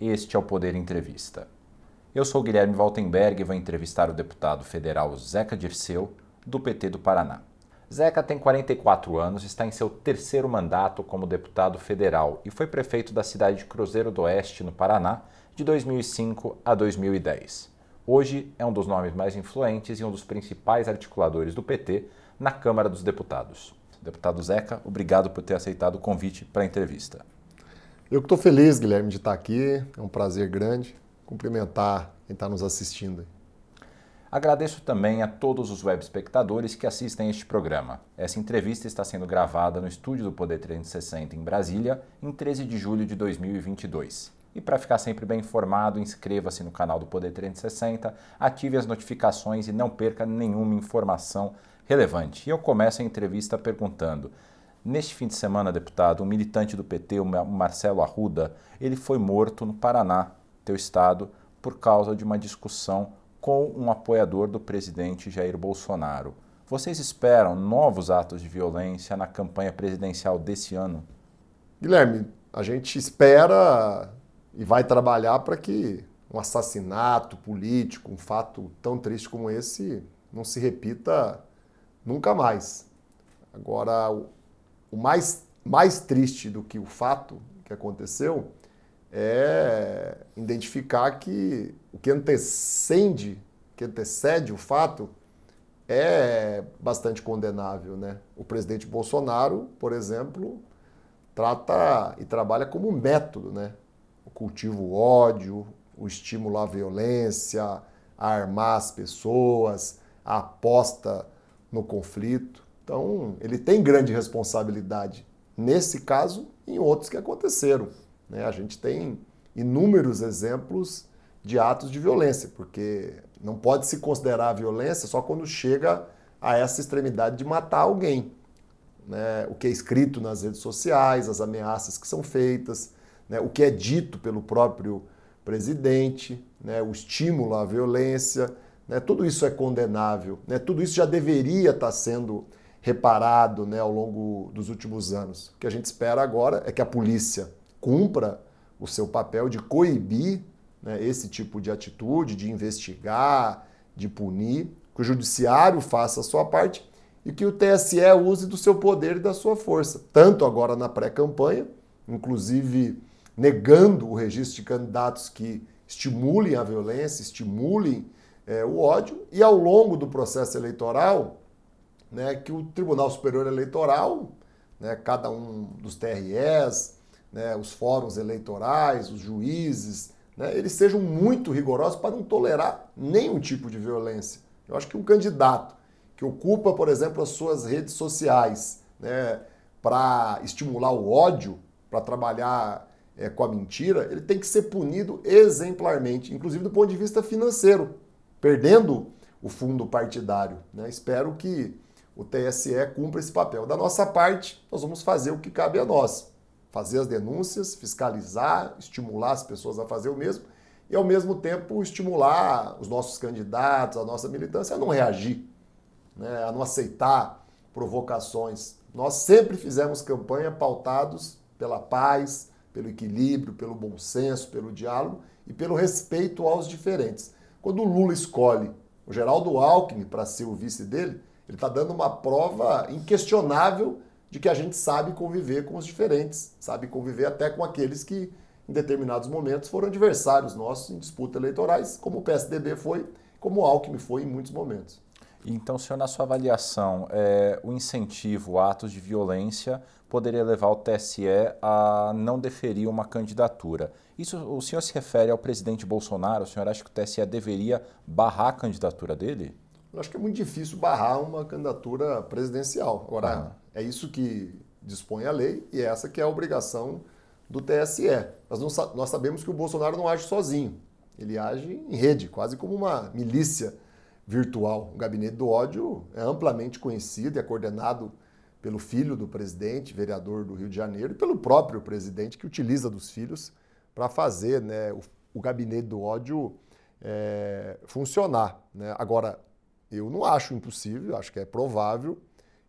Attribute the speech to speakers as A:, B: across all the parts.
A: Este é o Poder Entrevista. Eu sou Guilherme Waltenberg e vou entrevistar o deputado federal Zeca Dirceu, do PT do Paraná. Zeca tem 44 anos, está em seu terceiro mandato como deputado federal e foi prefeito da cidade de Cruzeiro do Oeste, no Paraná, de 2005 a 2010. Hoje é um dos nomes mais influentes e um dos principais articuladores do PT na Câmara dos Deputados. Deputado Zeca, obrigado por ter aceitado o convite para a entrevista.
B: Eu que estou feliz, Guilherme, de estar aqui. É um prazer grande cumprimentar quem está nos assistindo.
A: Agradeço também a todos os web espectadores que assistem este programa. Essa entrevista está sendo gravada no estúdio do Poder 360 em Brasília, em 13 de julho de 2022. E para ficar sempre bem informado, inscreva-se no canal do Poder 360, ative as notificações e não perca nenhuma informação relevante. E eu começo a entrevista perguntando: neste fim de semana, deputado, um militante do PT, o Marcelo Arruda, ele foi morto no Paraná, teu estado, por causa de uma discussão com um apoiador do presidente Jair Bolsonaro. Vocês esperam novos atos de violência na campanha presidencial desse ano?
B: Guilherme, a gente espera e vai trabalhar para que um assassinato político, um fato tão triste como esse, não se repita nunca mais. Agora, o mais, mais triste do que o fato que aconteceu é identificar que o que antecede, que antecede o fato é bastante condenável, né? O presidente Bolsonaro, por exemplo, trata e trabalha como método, né? O cultivo ódio, o estímulo à violência, a armar as pessoas, a aposta no conflito. Então, ele tem grande responsabilidade nesse caso e em outros que aconteceram. Né? A gente tem inúmeros exemplos de atos de violência, porque não pode se considerar violência só quando chega a essa extremidade de matar alguém. Né? O que é escrito nas redes sociais, as ameaças que são feitas, né? o que é dito pelo próprio presidente, né? o estímulo à violência, né? tudo isso é condenável, né? tudo isso já deveria estar sendo reparado né? ao longo dos últimos anos. O que a gente espera agora é que a polícia cumpra o seu papel de coibir né, esse tipo de atitude, de investigar, de punir, que o judiciário faça a sua parte e que o TSE use do seu poder e da sua força, tanto agora na pré-campanha, inclusive negando o registro de candidatos que estimulem a violência, estimulem é, o ódio, e ao longo do processo eleitoral, né, que o Tribunal Superior Eleitoral, né, cada um dos TREs, né, os fóruns eleitorais, os juízes, né, eles sejam muito rigorosos para não tolerar nenhum tipo de violência. Eu acho que um candidato que ocupa, por exemplo, as suas redes sociais né, para estimular o ódio, para trabalhar é, com a mentira, ele tem que ser punido exemplarmente, inclusive do ponto de vista financeiro, perdendo o fundo partidário. Né? Espero que o TSE cumpra esse papel. Da nossa parte, nós vamos fazer o que cabe a nós fazer as denúncias, fiscalizar, estimular as pessoas a fazer o mesmo e, ao mesmo tempo, estimular os nossos candidatos, a nossa militância a não reagir, né, a não aceitar provocações. Nós sempre fizemos campanha pautados pela paz, pelo equilíbrio, pelo bom senso, pelo diálogo e pelo respeito aos diferentes. Quando o Lula escolhe o Geraldo Alckmin para ser o vice dele, ele está dando uma prova inquestionável de que a gente sabe conviver com os diferentes, sabe conviver até com aqueles que, em determinados momentos, foram adversários nossos em disputas eleitorais, como o PSDB foi, como o Alckmin foi em muitos momentos.
A: Então, senhor, na sua avaliação, é, o incentivo atos de violência poderia levar o TSE a não deferir uma candidatura. Isso o senhor se refere ao presidente Bolsonaro? O senhor acha que o TSE deveria barrar a candidatura dele?
B: Eu acho que é muito difícil barrar uma candidatura presidencial. Agora, uhum. é isso que dispõe a lei e é essa que é a obrigação do TSE. Nós, não, nós sabemos que o Bolsonaro não age sozinho. Ele age em rede, quase como uma milícia virtual. O gabinete do ódio é amplamente conhecido e é coordenado pelo filho do presidente, vereador do Rio de Janeiro, e pelo próprio presidente, que utiliza dos filhos para fazer né, o, o, gabinete do ódio é, funcionar. Né? Agora, eu não acho impossível, acho que é provável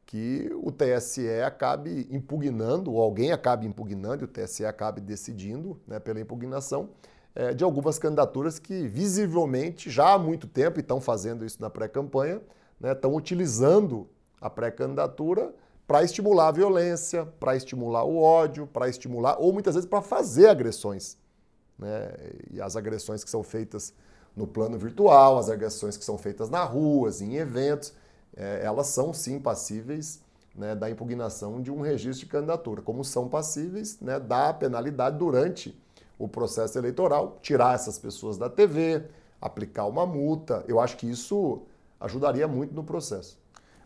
B: que o TSE acabe impugnando, ou alguém acabe impugnando, e o TSE acabe decidindo né, pela impugnação, é, de algumas candidaturas que visivelmente já há muito tempo, e estão fazendo isso na pré-campanha, né, estão utilizando a pré-candidatura para estimular a violência, para estimular o ódio, para estimular, ou muitas vezes para fazer agressões. Né? E as agressões que são feitas no plano virtual, as agressões que são feitas na ruas, em eventos, é, elas são sim passíveis né, da impugnação de um registro de candidatura, como são passíveis né, da penalidade durante o processo eleitoral, tirar essas pessoas da TV, aplicar uma multa. Eu acho que isso ajudaria muito no processo.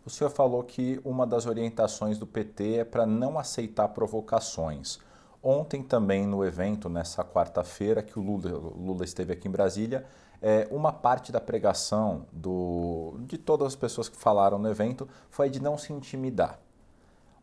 A: O senhor falou que uma das orientações do PT é para não aceitar provocações. Ontem também no evento, nessa quarta-feira, que o Lula, Lula, esteve aqui em Brasília, é, uma parte da pregação do, de todas as pessoas que falaram no evento foi de não se intimidar.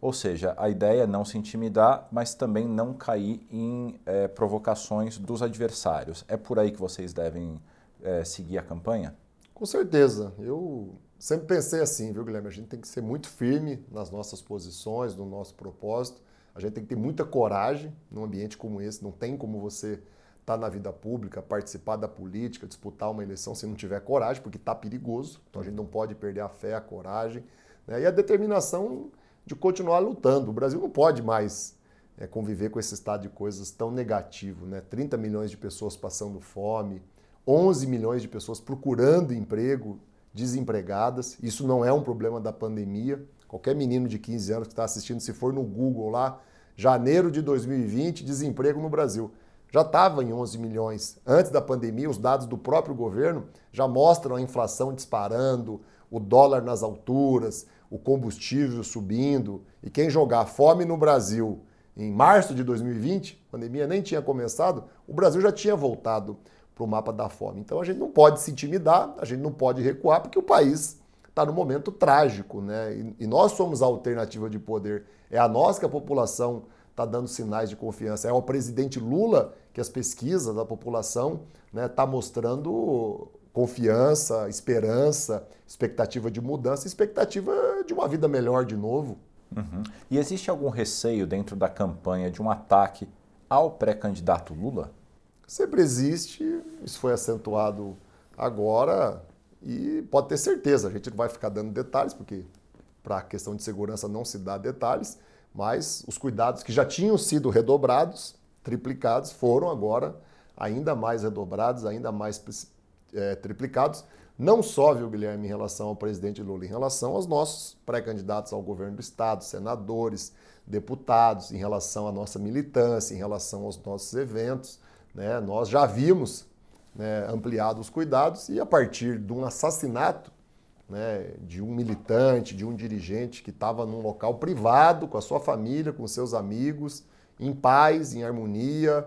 A: Ou seja, a ideia é não se intimidar, mas também não cair em é, provocações dos adversários. É por aí que vocês devem é, seguir a campanha?
B: Com certeza. Eu sempre pensei assim, viu, Guilherme? A gente tem que ser muito firme nas nossas posições, no nosso propósito. A gente tem que ter muita coragem num ambiente como esse. Não tem como você estar tá na vida pública, participar da política, disputar uma eleição se não tiver coragem, porque está perigoso. Então a gente não pode perder a fé, a coragem né? e a determinação de continuar lutando. O Brasil não pode mais é, conviver com esse estado de coisas tão negativo. Né? 30 milhões de pessoas passando fome, 11 milhões de pessoas procurando emprego, desempregadas. Isso não é um problema da pandemia. Qualquer menino de 15 anos que está assistindo, se for no Google lá, janeiro de 2020, desemprego no Brasil. Já estava em 11 milhões. Antes da pandemia, os dados do próprio governo já mostram a inflação disparando, o dólar nas alturas, o combustível subindo. E quem jogar fome no Brasil em março de 2020, a pandemia nem tinha começado, o Brasil já tinha voltado para o mapa da fome. Então a gente não pode se intimidar, a gente não pode recuar, porque o país está num momento trágico, né? E, nós somos a alternativa de poder. É a nós que a população está dando sinais de confiança. É ao presidente Lula que as pesquisas da população está né, tá mostrando confiança, esperança, expectativa de mudança, expectativa de uma vida melhor de novo.
A: Uhum. E existe algum receio dentro da campanha de um ataque ao pré-candidato Lula?
B: sempre existe, isso foi acentuado agora e pode ter certeza, a gente não vai ficar dando detalhes, porque para a questão de segurança não se dá detalhes, mas os cuidados que já tinham sido redobrados, triplicados, foram agora ainda mais redobrados, ainda mais é, triplicados, não só, viu, Guilherme, em relação ao presidente Lula, em relação aos nossos pré-candidatos ao governo do Estado, senadores, deputados, em relação à nossa militância, em relação aos nossos eventos. Né? Nós já vimos né, ampliado os cuidados e a partir de um assassinato né, de um militante, de um dirigente que estava num local privado, com a sua família, com seus amigos, em paz, em harmonia,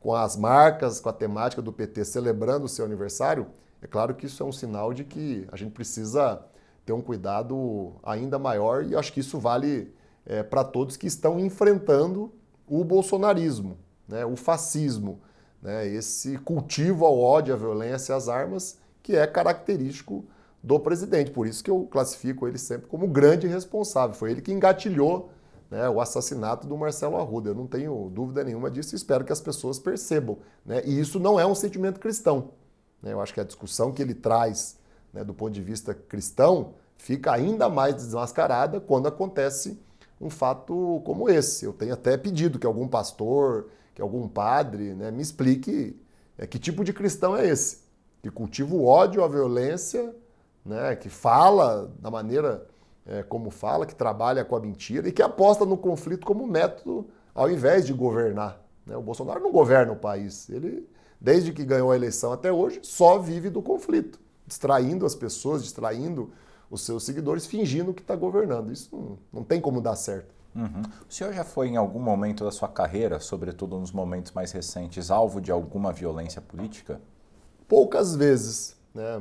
B: com as marcas, com a temática do PT celebrando o seu aniversário, é claro que isso é um sinal de que a gente precisa ter um cuidado ainda maior e acho que isso vale é, para todos que estão enfrentando o bolsonarismo, né, o fascismo né, esse cultivo ao ódio, à violência, às armas, que é característico do presidente. Por isso que eu classifico ele sempre como grande responsável. Foi ele que engatilhou né, o assassinato do Marcelo Arruda. Eu não tenho dúvida nenhuma disso espero que as pessoas percebam. Né? E isso não é um sentimento cristão. Né? Eu acho que a discussão que ele traz né, do ponto de vista cristão fica ainda mais desmascarada quando acontece um fato como esse. Eu tenho até pedido que algum pastor, que algum padre né, me explique é, que tipo de cristão é esse, que cultiva o ódio, a violência, né, que fala da maneira é, como fala, que trabalha com a mentira e que aposta no conflito como método ao invés de governar. Né? O Bolsonaro não governa o país. Ele, desde que ganhou a eleição até hoje, só vive do conflito, distraindo as pessoas, distraindo os seus seguidores, fingindo que está governando. Isso não, não tem como dar certo.
A: Uhum. O senhor já foi em algum momento da sua carreira, sobretudo nos momentos mais recentes, alvo de alguma violência política?
B: Poucas vezes, né?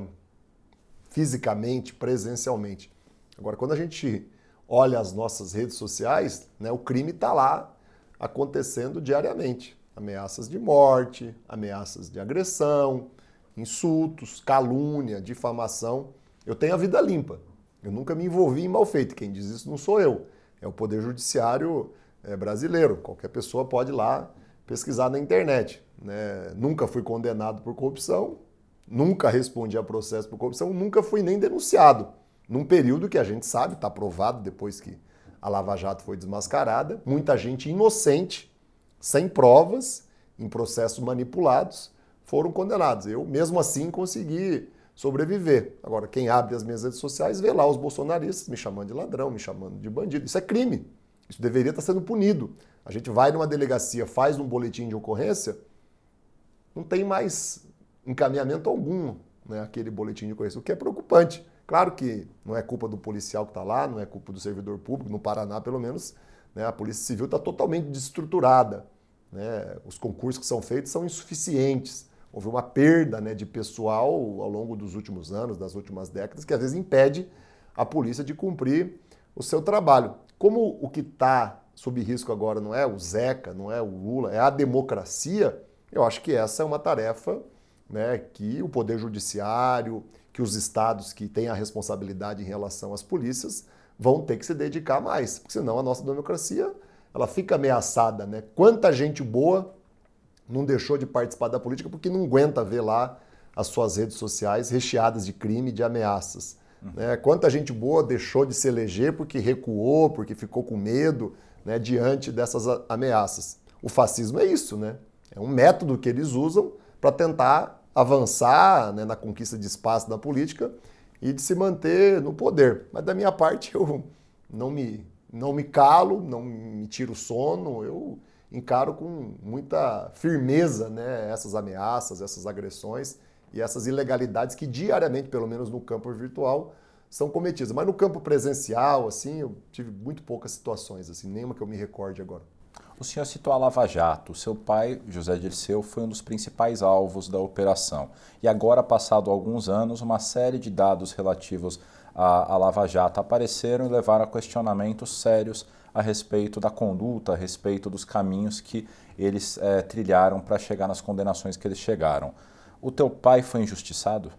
B: Fisicamente, presencialmente. Agora, quando a gente olha as nossas redes sociais, né, o crime está lá acontecendo diariamente. Ameaças de morte, ameaças de agressão, insultos, calúnia, difamação. Eu tenho a vida limpa. Eu nunca me envolvi em mal feito. Quem diz isso não sou eu é o Poder Judiciário é, brasileiro. Qualquer pessoa pode ir lá pesquisar na internet. Né? Nunca fui condenado por corrupção, nunca respondi a processo por corrupção, nunca fui nem denunciado. Num período que a gente sabe, está provado depois que a Lava Jato foi desmascarada, muita gente inocente, sem provas, em processos manipulados, foram condenados. Eu, mesmo assim, consegui sobreviver. Agora, quem abre as minhas redes sociais vê lá os bolsonaristas me chamando de ladrão, me chamando de bandido. Isso é crime. Isso deveria estar sendo punido. A gente vai numa delegacia, faz um boletim de ocorrência, não tem mais encaminhamento algum, né, aquele boletim de ocorrência, o que é preocupante. Claro que não é culpa do policial que está lá, não é culpa do servidor público, no Paraná, pelo menos, né, a Polícia Civil está totalmente desestruturada. Né, os concursos que são feitos são insuficientes. Houve uma perda né, de pessoal ao longo dos últimos anos, das últimas décadas, que às vezes impede a polícia de cumprir o seu trabalho. Como o que está sob risco agora não é o Zeca, não é o Lula, é a democracia, eu acho que essa é uma tarefa né, que o Poder Judiciário, que os estados que têm a responsabilidade em relação às polícias vão ter que se dedicar mais, porque senão a nossa democracia ela fica ameaçada. Né? Quanta gente boa não deixou de participar da política porque não aguenta ver lá as suas redes sociais recheadas de crime e de ameaças. Né? Quanta gente boa deixou de se eleger porque recuou, porque ficou com medo né, diante dessas ameaças. O fascismo é isso, né? É um método que eles usam para tentar avançar né, na conquista de espaço da política e de se manter no poder. Mas da minha parte eu não me, não me calo, não me tiro sono, eu encaro com muita firmeza né, essas ameaças, essas agressões e essas ilegalidades que diariamente, pelo menos no campo virtual, são cometidas. Mas no campo presencial, assim, eu tive muito poucas situações, assim, nenhuma que eu me recorde agora.
A: O senhor citou a Lava Jato. Seu pai, José Dirceu, foi um dos principais alvos da operação. E agora, passado alguns anos, uma série de dados relativos à, à Lava Jato apareceram e levaram a questionamentos sérios a respeito da conduta, a respeito dos caminhos que eles é, trilharam para chegar nas condenações que eles chegaram. O teu pai foi injustiçado?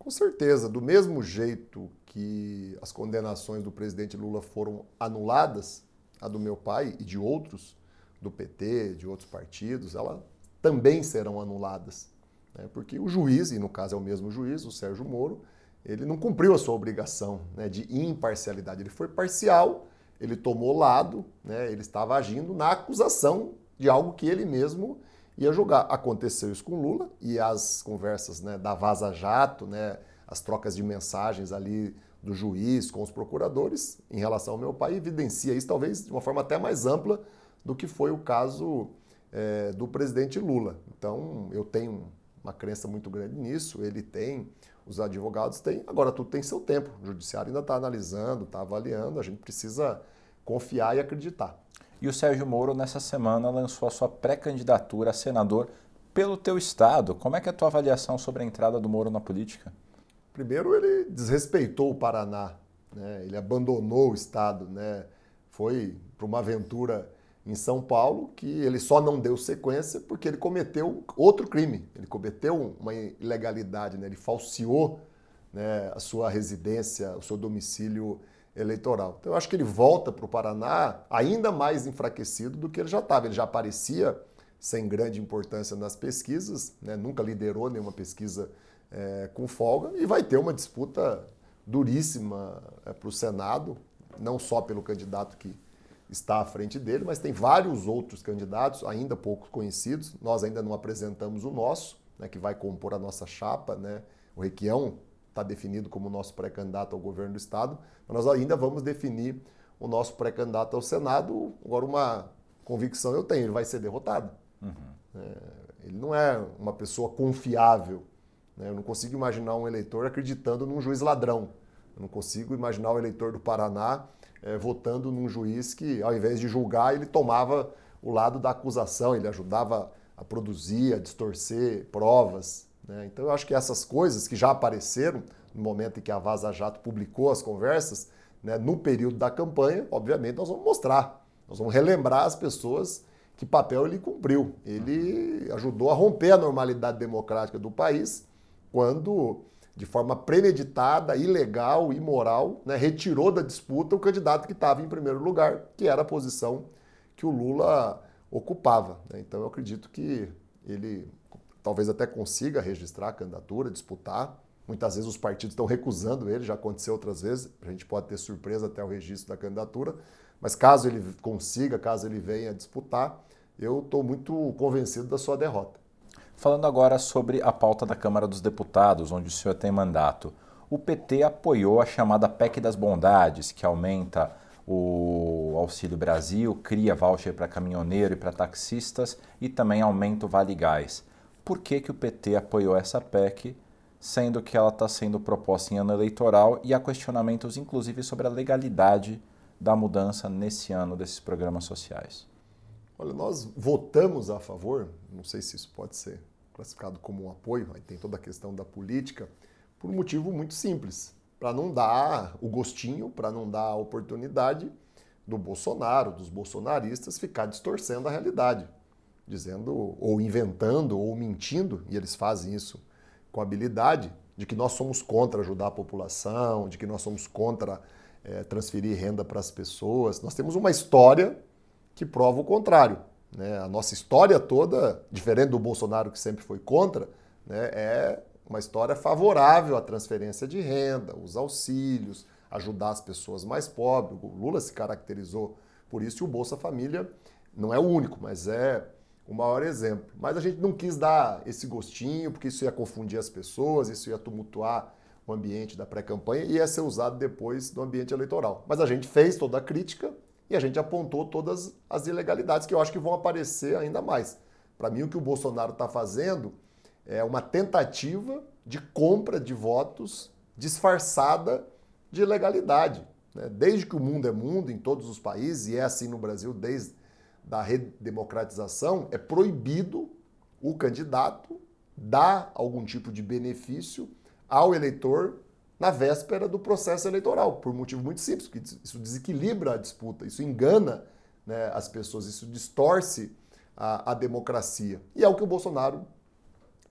B: Com certeza, do mesmo jeito que as condenações do presidente Lula foram anuladas, a do meu pai e de outros, do PT, de outros partidos, elas também serão anuladas. Né? Porque o juiz, e no caso é o mesmo juiz, o Sérgio Moro, ele não cumpriu a sua obrigação né, de imparcialidade. Ele foi parcial, ele tomou lado, né, ele estava agindo na acusação de algo que ele mesmo ia julgar. Aconteceu isso com Lula e as conversas né, da Vaza Jato, né, as trocas de mensagens ali do juiz com os procuradores em relação ao meu pai evidencia isso talvez de uma forma até mais ampla do que foi o caso é, do presidente Lula. Então eu tenho uma crença muito grande nisso, ele tem, os advogados têm, agora tudo tem seu tempo. O judiciário ainda está analisando, está avaliando, a gente precisa confiar e acreditar.
A: E o Sérgio Moro, nessa semana, lançou a sua pré-candidatura a senador pelo teu estado. Como é que é a tua avaliação sobre a entrada do Moro na política?
B: Primeiro, ele desrespeitou o Paraná, né? ele abandonou o estado, né? foi para uma aventura em São Paulo que ele só não deu sequência porque ele cometeu outro crime, ele cometeu uma ilegalidade, né? ele falseou né, a sua residência, o seu domicílio eleitoral. Então eu acho que ele volta para o Paraná ainda mais enfraquecido do que ele já estava. Ele já aparecia sem grande importância nas pesquisas, né? nunca liderou nenhuma pesquisa é, com folga e vai ter uma disputa duríssima é, para o Senado, não só pelo candidato que está à frente dele, mas tem vários outros candidatos ainda pouco conhecidos. Nós ainda não apresentamos o nosso, né, que vai compor a nossa chapa, né? O Requião está definido como nosso pré-candidato ao governo do Estado, mas nós ainda vamos definir o nosso pré-candidato ao Senado. Agora, uma convicção eu tenho, ele vai ser derrotado. Uhum. É, ele não é uma pessoa confiável. Né? Eu não consigo imaginar um eleitor acreditando num juiz ladrão. Eu não consigo imaginar o eleitor do Paraná é, votando num juiz que, ao invés de julgar, ele tomava o lado da acusação, ele ajudava a produzir, a distorcer provas. Né? Então eu acho que essas coisas que já apareceram no momento em que a Vaza Jato publicou as conversas, né, no período da campanha, obviamente nós vamos mostrar, nós vamos relembrar as pessoas que papel ele cumpriu. Ele ajudou a romper a normalidade democrática do país quando, de forma premeditada, ilegal, imoral, né, retirou da disputa o candidato que estava em primeiro lugar, que era a posição que o Lula ocupava. Né? Então eu acredito que ele talvez até consiga registrar a candidatura, disputar. Muitas vezes os partidos estão recusando ele, já aconteceu outras vezes, a gente pode ter surpresa até o registro da candidatura, mas caso ele consiga, caso ele venha disputar, eu estou muito convencido da sua derrota.
A: Falando agora sobre a pauta da Câmara dos Deputados, onde o senhor tem mandato. O PT apoiou a chamada PEC das Bondades, que aumenta o Auxílio Brasil, cria voucher para caminhoneiro e para taxistas e também aumenta o Vale Gás. Por que, que o PT apoiou essa PEC, sendo que ela está sendo proposta em ano eleitoral e há questionamentos, inclusive, sobre a legalidade da mudança nesse ano desses programas sociais?
B: Olha, nós votamos a favor, não sei se isso pode ser classificado como um apoio, aí tem toda a questão da política, por um motivo muito simples para não dar o gostinho, para não dar a oportunidade do Bolsonaro, dos bolsonaristas, ficar distorcendo a realidade, dizendo, ou inventando, ou mentindo, e eles fazem isso com habilidade, de que nós somos contra ajudar a população, de que nós somos contra é, transferir renda para as pessoas. Nós temos uma história que prova o contrário. Né? A nossa história toda, diferente do Bolsonaro que sempre foi contra, né, é uma história favorável à transferência de renda, os auxílios, ajudar as pessoas mais pobres. O Lula se caracterizou por isso e o Bolsa Família não é o único, mas é o maior exemplo. Mas a gente não quis dar esse gostinho, porque isso ia confundir as pessoas, isso ia tumultuar o ambiente da pré-campanha e ia ser usado depois do ambiente eleitoral. Mas a gente fez toda a crítica a gente apontou todas as ilegalidades que eu acho que vão aparecer ainda mais. Para mim, o que o Bolsonaro está fazendo é uma tentativa de compra de votos disfarçada de legalidade. Né? Desde que o mundo é mundo, em todos os países, e é assim no Brasil desde a redemocratização, é proibido o candidato dar algum tipo de benefício ao eleitor na véspera do processo eleitoral, por um motivo muito simples, porque isso desequilibra a disputa, isso engana né, as pessoas, isso distorce a, a democracia. E é o que o Bolsonaro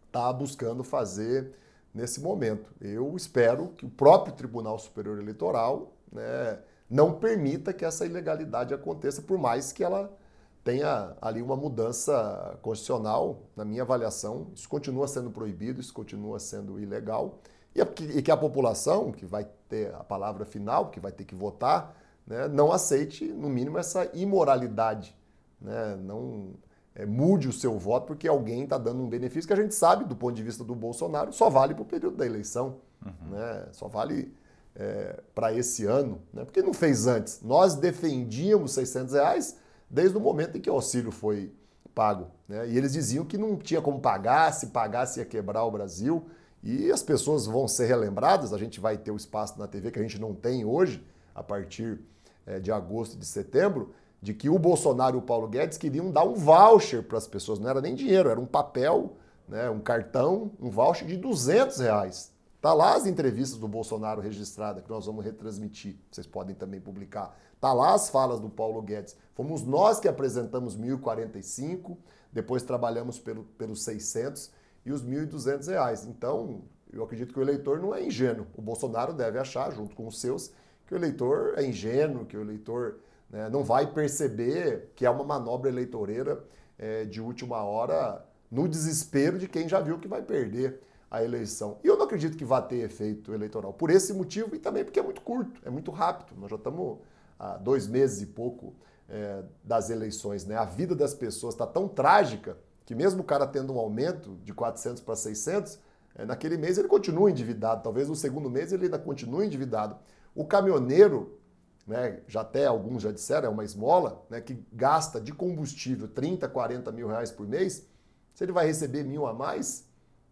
B: está buscando fazer nesse momento. Eu espero que o próprio Tribunal Superior Eleitoral né, não permita que essa ilegalidade aconteça, por mais que ela tenha ali uma mudança constitucional, na minha avaliação, isso continua sendo proibido, isso continua sendo ilegal, e que a população, que vai ter a palavra final, que vai ter que votar, né, não aceite, no mínimo, essa imoralidade. Né, não é, mude o seu voto porque alguém está dando um benefício que a gente sabe, do ponto de vista do Bolsonaro, só vale para o período da eleição, uhum. né? só vale é, para esse ano. Né? Porque não fez antes. Nós defendíamos 600 reais desde o momento em que o auxílio foi pago. Né? E eles diziam que não tinha como pagar, se pagasse ia quebrar o Brasil. E as pessoas vão ser relembradas, a gente vai ter o espaço na TV que a gente não tem hoje, a partir é, de agosto e de setembro, de que o Bolsonaro e o Paulo Guedes queriam dar um voucher para as pessoas, não era nem dinheiro, era um papel, né, um cartão, um voucher de 200 reais. Tá lá as entrevistas do Bolsonaro registradas que nós vamos retransmitir, vocês podem também publicar. Tá lá as falas do Paulo Guedes. Fomos nós que apresentamos 1.045, depois trabalhamos pelo, pelos 600 e os 1.200 reais. Então, eu acredito que o eleitor não é ingênuo. O Bolsonaro deve achar, junto com os seus, que o eleitor é ingênuo, que o eleitor né, não vai perceber que é uma manobra eleitoreira é, de última hora no desespero de quem já viu que vai perder a eleição. E eu não acredito que vá ter efeito eleitoral por esse motivo e também porque é muito curto, é muito rápido. Nós já estamos há dois meses e pouco é, das eleições. Né? A vida das pessoas está tão trágica que mesmo o cara tendo um aumento de 400 para 600, é, naquele mês ele continua endividado. Talvez no segundo mês ele ainda continue endividado. O caminhoneiro né, já até alguns já disseram, é uma esmola, né, que gasta de combustível 30, 40 mil reais por mês, se ele vai receber mil a mais,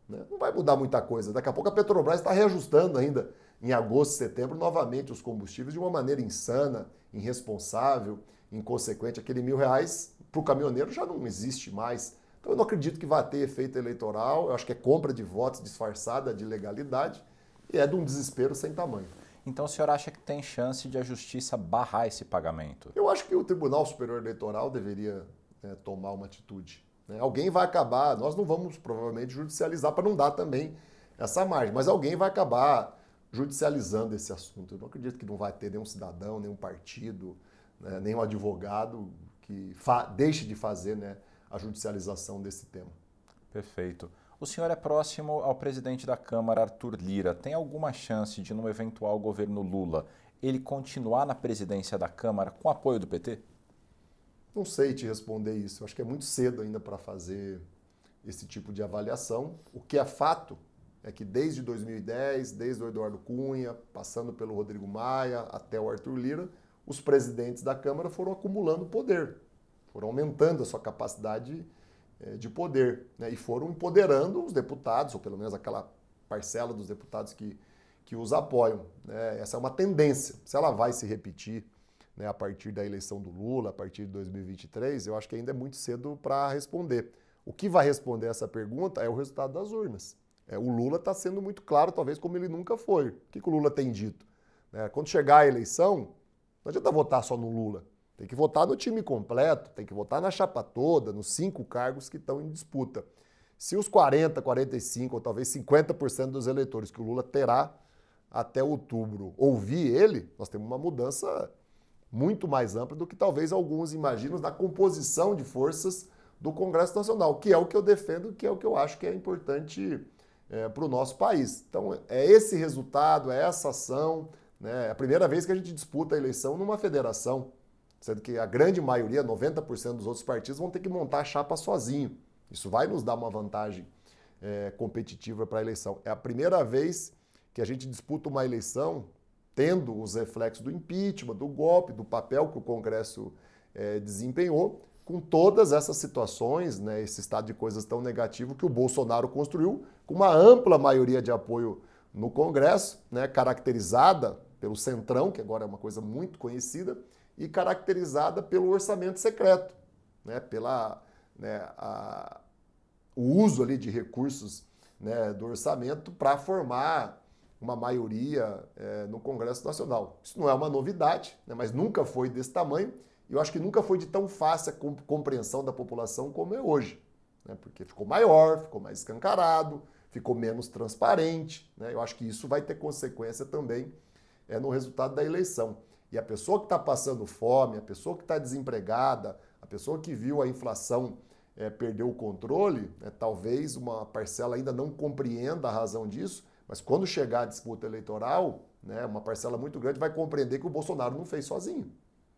B: né, não vai mudar muita coisa. Daqui a pouco a Petrobras está reajustando ainda em agosto, setembro, novamente os combustíveis de uma maneira insana, irresponsável, inconsequente. Aquele mil reais para o caminhoneiro já não existe mais. Então eu não acredito que vá ter efeito eleitoral, eu acho que é compra de votos disfarçada de legalidade e é de um desespero sem tamanho.
A: Então o senhor acha que tem chance de a justiça barrar esse pagamento?
B: Eu acho que o Tribunal Superior Eleitoral deveria né, tomar uma atitude. Né? Alguém vai acabar, nós não vamos provavelmente judicializar para não dar também essa margem, mas alguém vai acabar judicializando esse assunto. Eu não acredito que não vai ter nenhum cidadão, nenhum partido, né, nenhum advogado que deixe de fazer né, a judicialização desse tema.
A: Perfeito. O senhor é próximo ao presidente da Câmara, Arthur Lira. Tem alguma chance de, no eventual governo Lula, ele continuar na presidência da Câmara com apoio do PT?
B: Não sei te responder isso. Acho que é muito cedo ainda para fazer esse tipo de avaliação. O que é fato é que desde 2010, desde o Eduardo Cunha, passando pelo Rodrigo Maia até o Arthur Lira, os presidentes da Câmara foram acumulando poder, foram aumentando a sua capacidade eh, de poder né? e foram empoderando os deputados, ou pelo menos aquela parcela dos deputados que, que os apoiam. Né? Essa é uma tendência. Se ela vai se repetir né, a partir da eleição do Lula, a partir de 2023, eu acho que ainda é muito cedo para responder. O que vai responder essa pergunta é o resultado das urnas. É, o Lula está sendo muito claro, talvez como ele nunca foi. O que, que o Lula tem dito? É, quando chegar a eleição, não adianta votar só no Lula. Tem que votar no time completo, tem que votar na chapa toda, nos cinco cargos que estão em disputa. Se os 40, 45 ou talvez 50% dos eleitores que o Lula terá até outubro ouvir ele, nós temos uma mudança muito mais ampla do que talvez alguns imaginam na composição de forças do Congresso Nacional, que é o que eu defendo, que é o que eu acho que é importante é, para o nosso país. Então, é esse resultado, é essa ação. Né? É a primeira vez que a gente disputa a eleição numa federação sendo que a grande maioria, 90% dos outros partidos, vão ter que montar a chapa sozinho. Isso vai nos dar uma vantagem é, competitiva para a eleição. É a primeira vez que a gente disputa uma eleição tendo os reflexos do impeachment, do golpe, do papel que o Congresso é, desempenhou, com todas essas situações, né, esse estado de coisas tão negativo que o Bolsonaro construiu, com uma ampla maioria de apoio no Congresso, né, caracterizada pelo Centrão, que agora é uma coisa muito conhecida, e caracterizada pelo orçamento secreto, né, pela né, a, o uso ali de recursos né, do orçamento para formar uma maioria é, no Congresso Nacional. Isso não é uma novidade, né, mas nunca foi desse tamanho e eu acho que nunca foi de tão fácil a compreensão da população como é hoje, né, porque ficou maior, ficou mais escancarado, ficou menos transparente. Né, eu acho que isso vai ter consequência também é, no resultado da eleição. E a pessoa que está passando fome, a pessoa que está desempregada, a pessoa que viu a inflação é, perder o controle, né, talvez uma parcela ainda não compreenda a razão disso, mas quando chegar a disputa eleitoral, né, uma parcela muito grande vai compreender que o Bolsonaro não fez sozinho.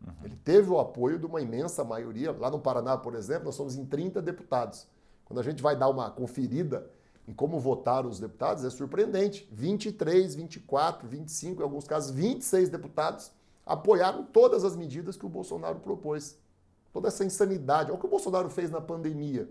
B: Uhum. Ele teve o apoio de uma imensa maioria. Lá no Paraná, por exemplo, nós somos em 30 deputados. Quando a gente vai dar uma conferida em como votaram os deputados, é surpreendente. 23, 24, 25, em alguns casos 26 deputados apoiaram todas as medidas que o Bolsonaro propôs. Toda essa insanidade. Olha o que o Bolsonaro fez na pandemia.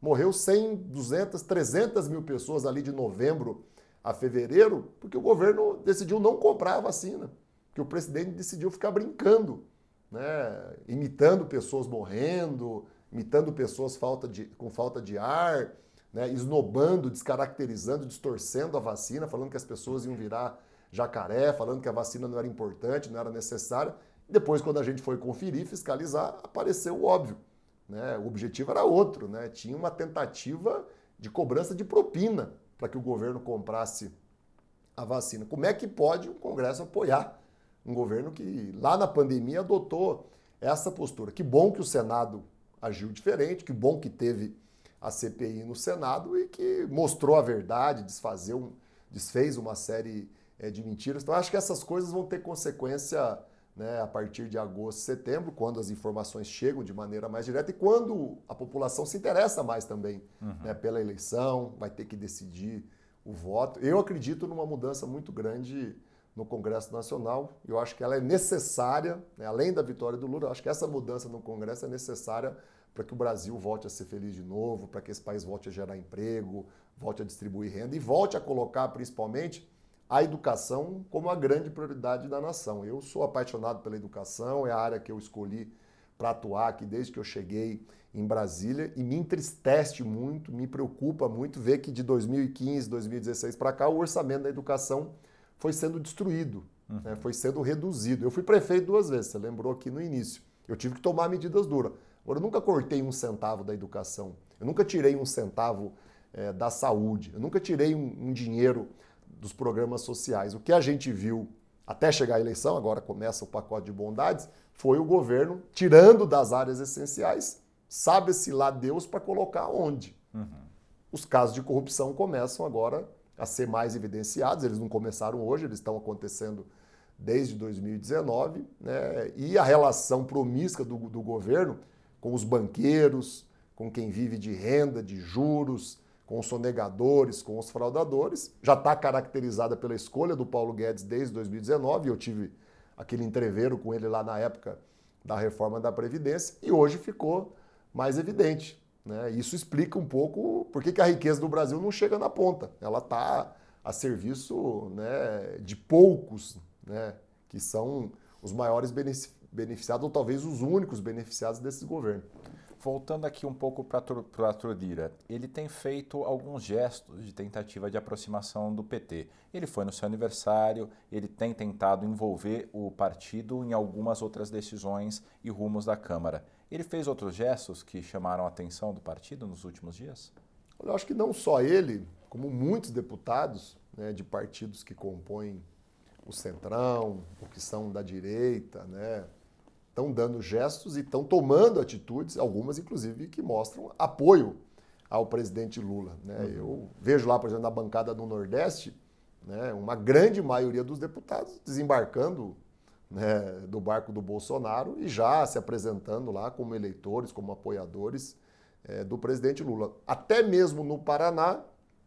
B: Morreu 100, 200, 300 mil pessoas ali de novembro a fevereiro, porque o governo decidiu não comprar a vacina. Porque o presidente decidiu ficar brincando, né? imitando pessoas morrendo, imitando pessoas falta de, com falta de ar, né? esnobando, descaracterizando, distorcendo a vacina, falando que as pessoas iam virar jacaré, falando que a vacina não era importante, não era necessária. Depois, quando a gente foi conferir, fiscalizar, apareceu o óbvio. Né? O objetivo era outro, né? tinha uma tentativa de cobrança de propina para que o governo comprasse a vacina. Como é que pode o Congresso apoiar um governo que lá na pandemia adotou essa postura? Que bom que o Senado agiu diferente, que bom que teve a CPI no Senado e que mostrou a verdade, desfazer um, desfez uma série é, de mentiras. Então, acho que essas coisas vão ter consequência né, a partir de agosto, setembro, quando as informações chegam de maneira mais direta e quando a população se interessa mais também uhum. né, pela eleição, vai ter que decidir o voto. Eu acredito numa mudança muito grande no Congresso Nacional. Eu acho que ela é necessária, né, além da vitória do Lula, eu acho que essa mudança no Congresso é necessária para que o Brasil volte a ser feliz de novo, para que esse país volte a gerar emprego, volte a distribuir renda e volte a colocar principalmente a educação como a grande prioridade da nação. Eu sou apaixonado pela educação, é a área que eu escolhi para atuar aqui desde que eu cheguei em Brasília e me entristece muito, me preocupa muito ver que de 2015, 2016 para cá o orçamento da educação foi sendo destruído, uhum. né, foi sendo reduzido. Eu fui prefeito duas vezes, você lembrou aqui no início. Eu tive que tomar medidas duras. Agora, eu nunca cortei um centavo da educação, eu nunca tirei um centavo é, da saúde, eu nunca tirei um, um dinheiro dos programas sociais. O que a gente viu até chegar à eleição, agora começa o pacote de bondades, foi o governo tirando das áreas essenciais, sabe-se lá Deus para colocar onde. Uhum. Os casos de corrupção começam agora a ser mais evidenciados, eles não começaram hoje, eles estão acontecendo desde 2019, né? e a relação promíscua do, do governo com os banqueiros, com quem vive de renda, de juros, com os sonegadores, com os fraudadores, já está caracterizada pela escolha do Paulo Guedes desde 2019. Eu tive aquele entreveiro com ele lá na época da reforma da Previdência e hoje ficou mais evidente. Né? Isso explica um pouco por que a riqueza do Brasil não chega na ponta. Ela está a serviço né, de poucos, né, que são os maiores beneficiados, ou talvez os únicos beneficiados desse governo.
A: Voltando aqui um pouco para Arthur Lira, ele tem feito alguns gestos de tentativa de aproximação do PT. Ele foi no seu aniversário, ele tem tentado envolver o partido em algumas outras decisões e rumos da Câmara. Ele fez outros gestos que chamaram a atenção do partido nos últimos dias?
B: Eu acho que não só ele, como muitos deputados né, de partidos que compõem o centrão, o que são da direita, né, estão dando gestos e estão tomando atitudes, algumas inclusive que mostram apoio ao presidente Lula. Né? Uhum. Eu vejo lá, por exemplo, na bancada do Nordeste, né, uma grande maioria dos deputados desembarcando né, do barco do Bolsonaro e já se apresentando lá como eleitores, como apoiadores é, do presidente Lula. Até mesmo no Paraná,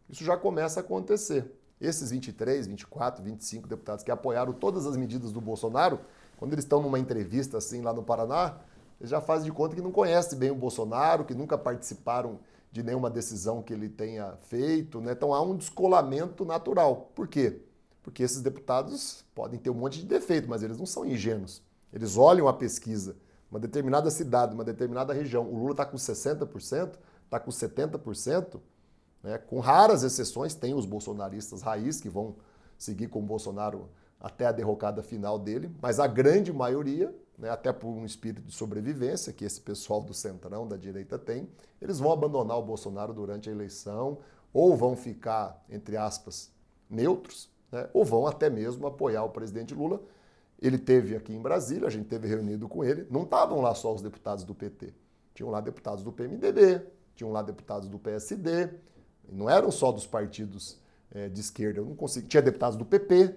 B: isso já começa a acontecer. Esses 23, 24, 25 deputados que apoiaram todas as medidas do Bolsonaro quando eles estão numa entrevista assim lá no Paraná, eles já fazem de conta que não conhecem bem o Bolsonaro, que nunca participaram de nenhuma decisão que ele tenha feito, né? Então há um descolamento natural. Por quê? Porque esses deputados podem ter um monte de defeito, mas eles não são ingênuos. Eles olham a pesquisa, uma determinada cidade, uma determinada região. O Lula está com 60%, está com 70%, né? com raras exceções, tem os bolsonaristas raiz que vão seguir com o Bolsonaro até a derrocada final dele, mas a grande maioria, né, até por um espírito de sobrevivência que esse pessoal do centrão, da direita tem, eles vão abandonar o Bolsonaro durante a eleição ou vão ficar, entre aspas, neutros, né, ou vão até mesmo apoiar o presidente Lula. Ele teve aqui em Brasília, a gente teve reunido com ele, não estavam lá só os deputados do PT, tinham lá deputados do PMDB, tinham lá deputados do PSD, não eram só dos partidos é, de esquerda, eu não consigo, tinha deputados do PP,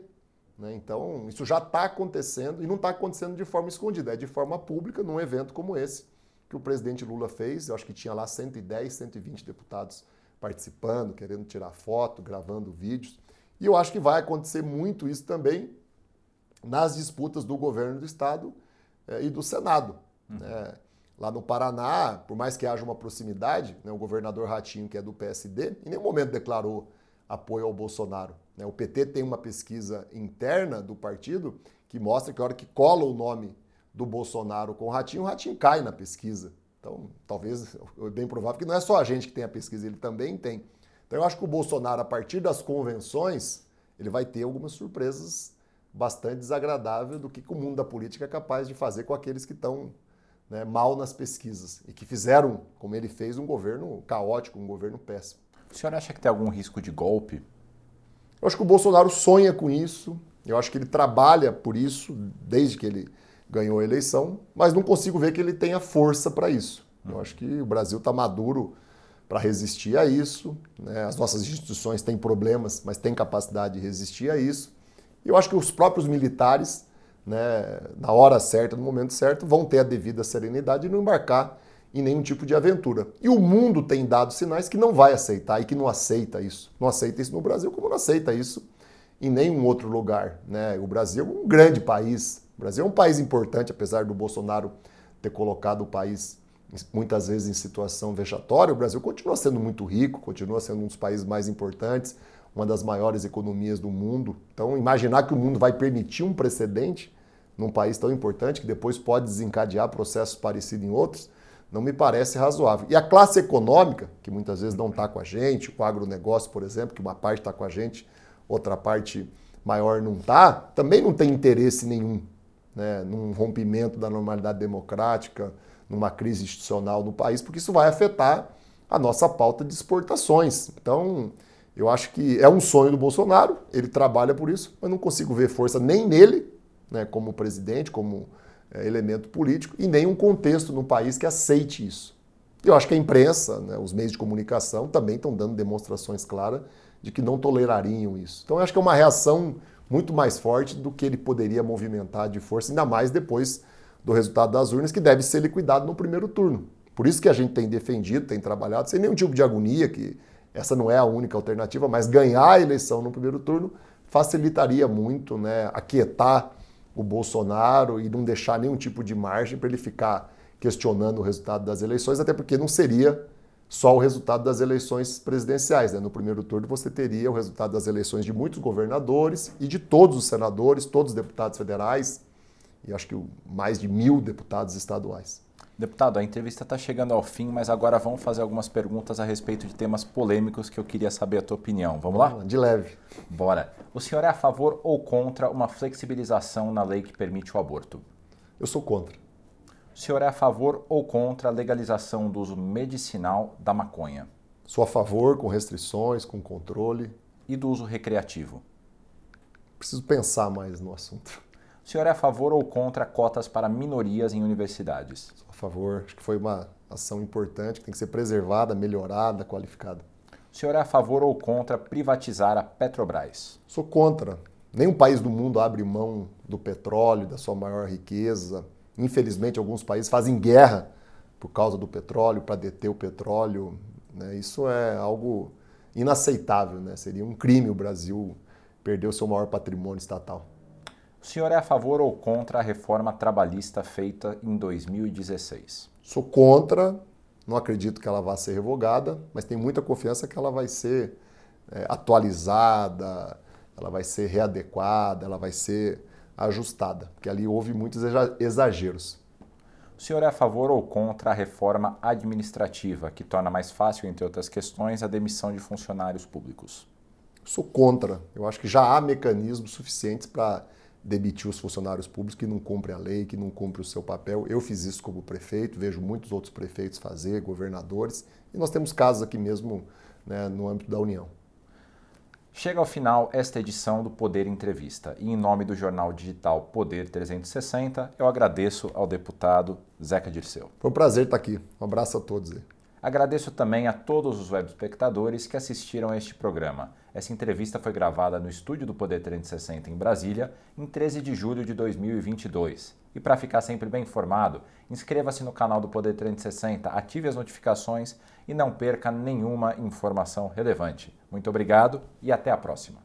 B: né? Então, isso já está acontecendo e não está acontecendo de forma escondida, é de forma pública, num evento como esse que o presidente Lula fez. Eu acho que tinha lá 110, 120 deputados participando, querendo tirar foto, gravando vídeos. E eu acho que vai acontecer muito isso também nas disputas do governo do Estado eh, e do Senado. Uhum. Né? Lá no Paraná, por mais que haja uma proximidade, né, o governador Ratinho, que é do PSD, em nenhum momento declarou apoio ao Bolsonaro. Né? O PT tem uma pesquisa interna do partido que mostra que a hora que cola o nome do Bolsonaro com o Ratinho, o Ratinho cai na pesquisa. Então, talvez, é bem provável que não é só a gente que tem a pesquisa, ele também tem. Então, eu acho que o Bolsonaro, a partir das convenções, ele vai ter algumas surpresas bastante desagradáveis do que o mundo da política é capaz de fazer com aqueles que estão né, mal nas pesquisas e que fizeram, como ele fez, um governo caótico, um governo péssimo.
A: O senhor acha que tem algum risco de golpe?
B: Eu acho que o Bolsonaro sonha com isso, eu acho que ele trabalha por isso desde que ele ganhou a eleição, mas não consigo ver que ele tenha força para isso. Eu acho que o Brasil está maduro para resistir a isso, né? as nossas instituições têm problemas, mas têm capacidade de resistir a isso. E eu acho que os próprios militares, né, na hora certa, no momento certo, vão ter a devida serenidade e não embarcar em nenhum tipo de aventura. E o mundo tem dado sinais que não vai aceitar e que não aceita isso. Não aceita isso no Brasil, como não aceita isso em nenhum outro lugar. Né? O Brasil é um grande país. O Brasil é um país importante, apesar do Bolsonaro ter colocado o país muitas vezes em situação vexatória. O Brasil continua sendo muito rico, continua sendo um dos países mais importantes, uma das maiores economias do mundo. Então, imaginar que o mundo vai permitir um precedente num país tão importante, que depois pode desencadear processos parecidos em outros, não me parece razoável. E a classe econômica, que muitas vezes não está com a gente, o agronegócio, por exemplo, que uma parte está com a gente, outra parte maior não está, também não tem interesse nenhum né, num rompimento da normalidade democrática, numa crise institucional no país, porque isso vai afetar a nossa pauta de exportações. Então, Eu acho que é um sonho do Bolsonaro, ele trabalha por isso, mas não consigo ver força nem nele, né, como presidente, como elemento político, e nem um contexto no país que aceite isso. Eu acho que a imprensa, né, os meios de comunicação também estão dando demonstrações claras de que não tolerariam isso. Então eu acho que é uma reação muito mais forte do que ele poderia movimentar de força, ainda mais depois do resultado das urnas, que deve ser liquidado no primeiro turno. Por isso que a gente tem defendido, tem trabalhado, sem nenhum tipo de agonia, que essa não é a única alternativa, mas ganhar a eleição no primeiro turno facilitaria muito, né, aquietar o Bolsonaro e não deixar nenhum tipo de margem para ele ficar questionando o resultado das eleições, até porque não seria só o resultado das eleições presidenciais. Né? No primeiro turno você teria o resultado das eleições de muitos governadores e de todos os senadores, todos os deputados federais e acho que mais de mil deputados estaduais.
A: Deputado, a entrevista está chegando ao fim, mas agora vamos fazer algumas perguntas a respeito de temas polêmicos que eu queria saber a tua opinião. Vamos lá?
B: De leve.
A: Bora. O senhor é a favor ou contra uma flexibilização na lei que permite o aborto?
B: Eu sou contra.
A: O senhor é a favor ou contra a legalização do uso medicinal da maconha?
B: Sou a favor, com restrições, com controle.
A: E do uso recreativo?
B: Preciso pensar mais no assunto.
A: O senhor é a favor ou contra cotas para minorias em universidades?
B: Sou a favor. Acho que foi uma ação importante que tem que ser preservada, melhorada, qualificada.
A: O senhor é a favor ou contra privatizar a Petrobras?
B: Sou contra. Nenhum país do mundo abre mão do petróleo, da sua maior riqueza. Infelizmente, alguns países fazem guerra por causa do petróleo, para deter o petróleo. Né? Isso é algo inaceitável. Né? Seria um crime o Brasil perder o seu maior patrimônio estatal.
A: O senhor é a favor ou contra a reforma trabalhista feita em 2016?
B: Sou contra, não acredito que ela vá ser revogada, mas tenho muita confiança que ela vai ser é, atualizada, ela vai ser readequada, ela vai ser ajustada, porque ali houve muitos exageros.
A: O senhor é a favor ou contra a reforma administrativa, que torna mais fácil, entre outras questões, a demissão de funcionários públicos?
B: Sou contra. Eu acho que já há mecanismos suficientes para demitir os funcionários públicos que não cumprem a lei, que não cumprem o seu papel. Eu fiz isso como prefeito, vejo muitos outros prefeitos fazer, governadores, e nós temos casos aqui mesmo né, no âmbito da União.
A: Chega ao final esta edição do Poder Entrevista e, em nome do jornal digital Poder 360, eu agradeço ao deputado Zeca Dirceu.
B: Foi um prazer estar aqui. Um abraço a todos. Aí.
A: Agradeço também a todos os web espectadores que assistiram a este programa. Essa entrevista foi gravada no estúdio do Poder 360 em Brasília, em 13 de julho de 2022. E para ficar sempre bem informado, inscreva-se no canal do Poder 360, ative as notificações e não perca nenhuma informação relevante. Muito obrigado e até a próxima.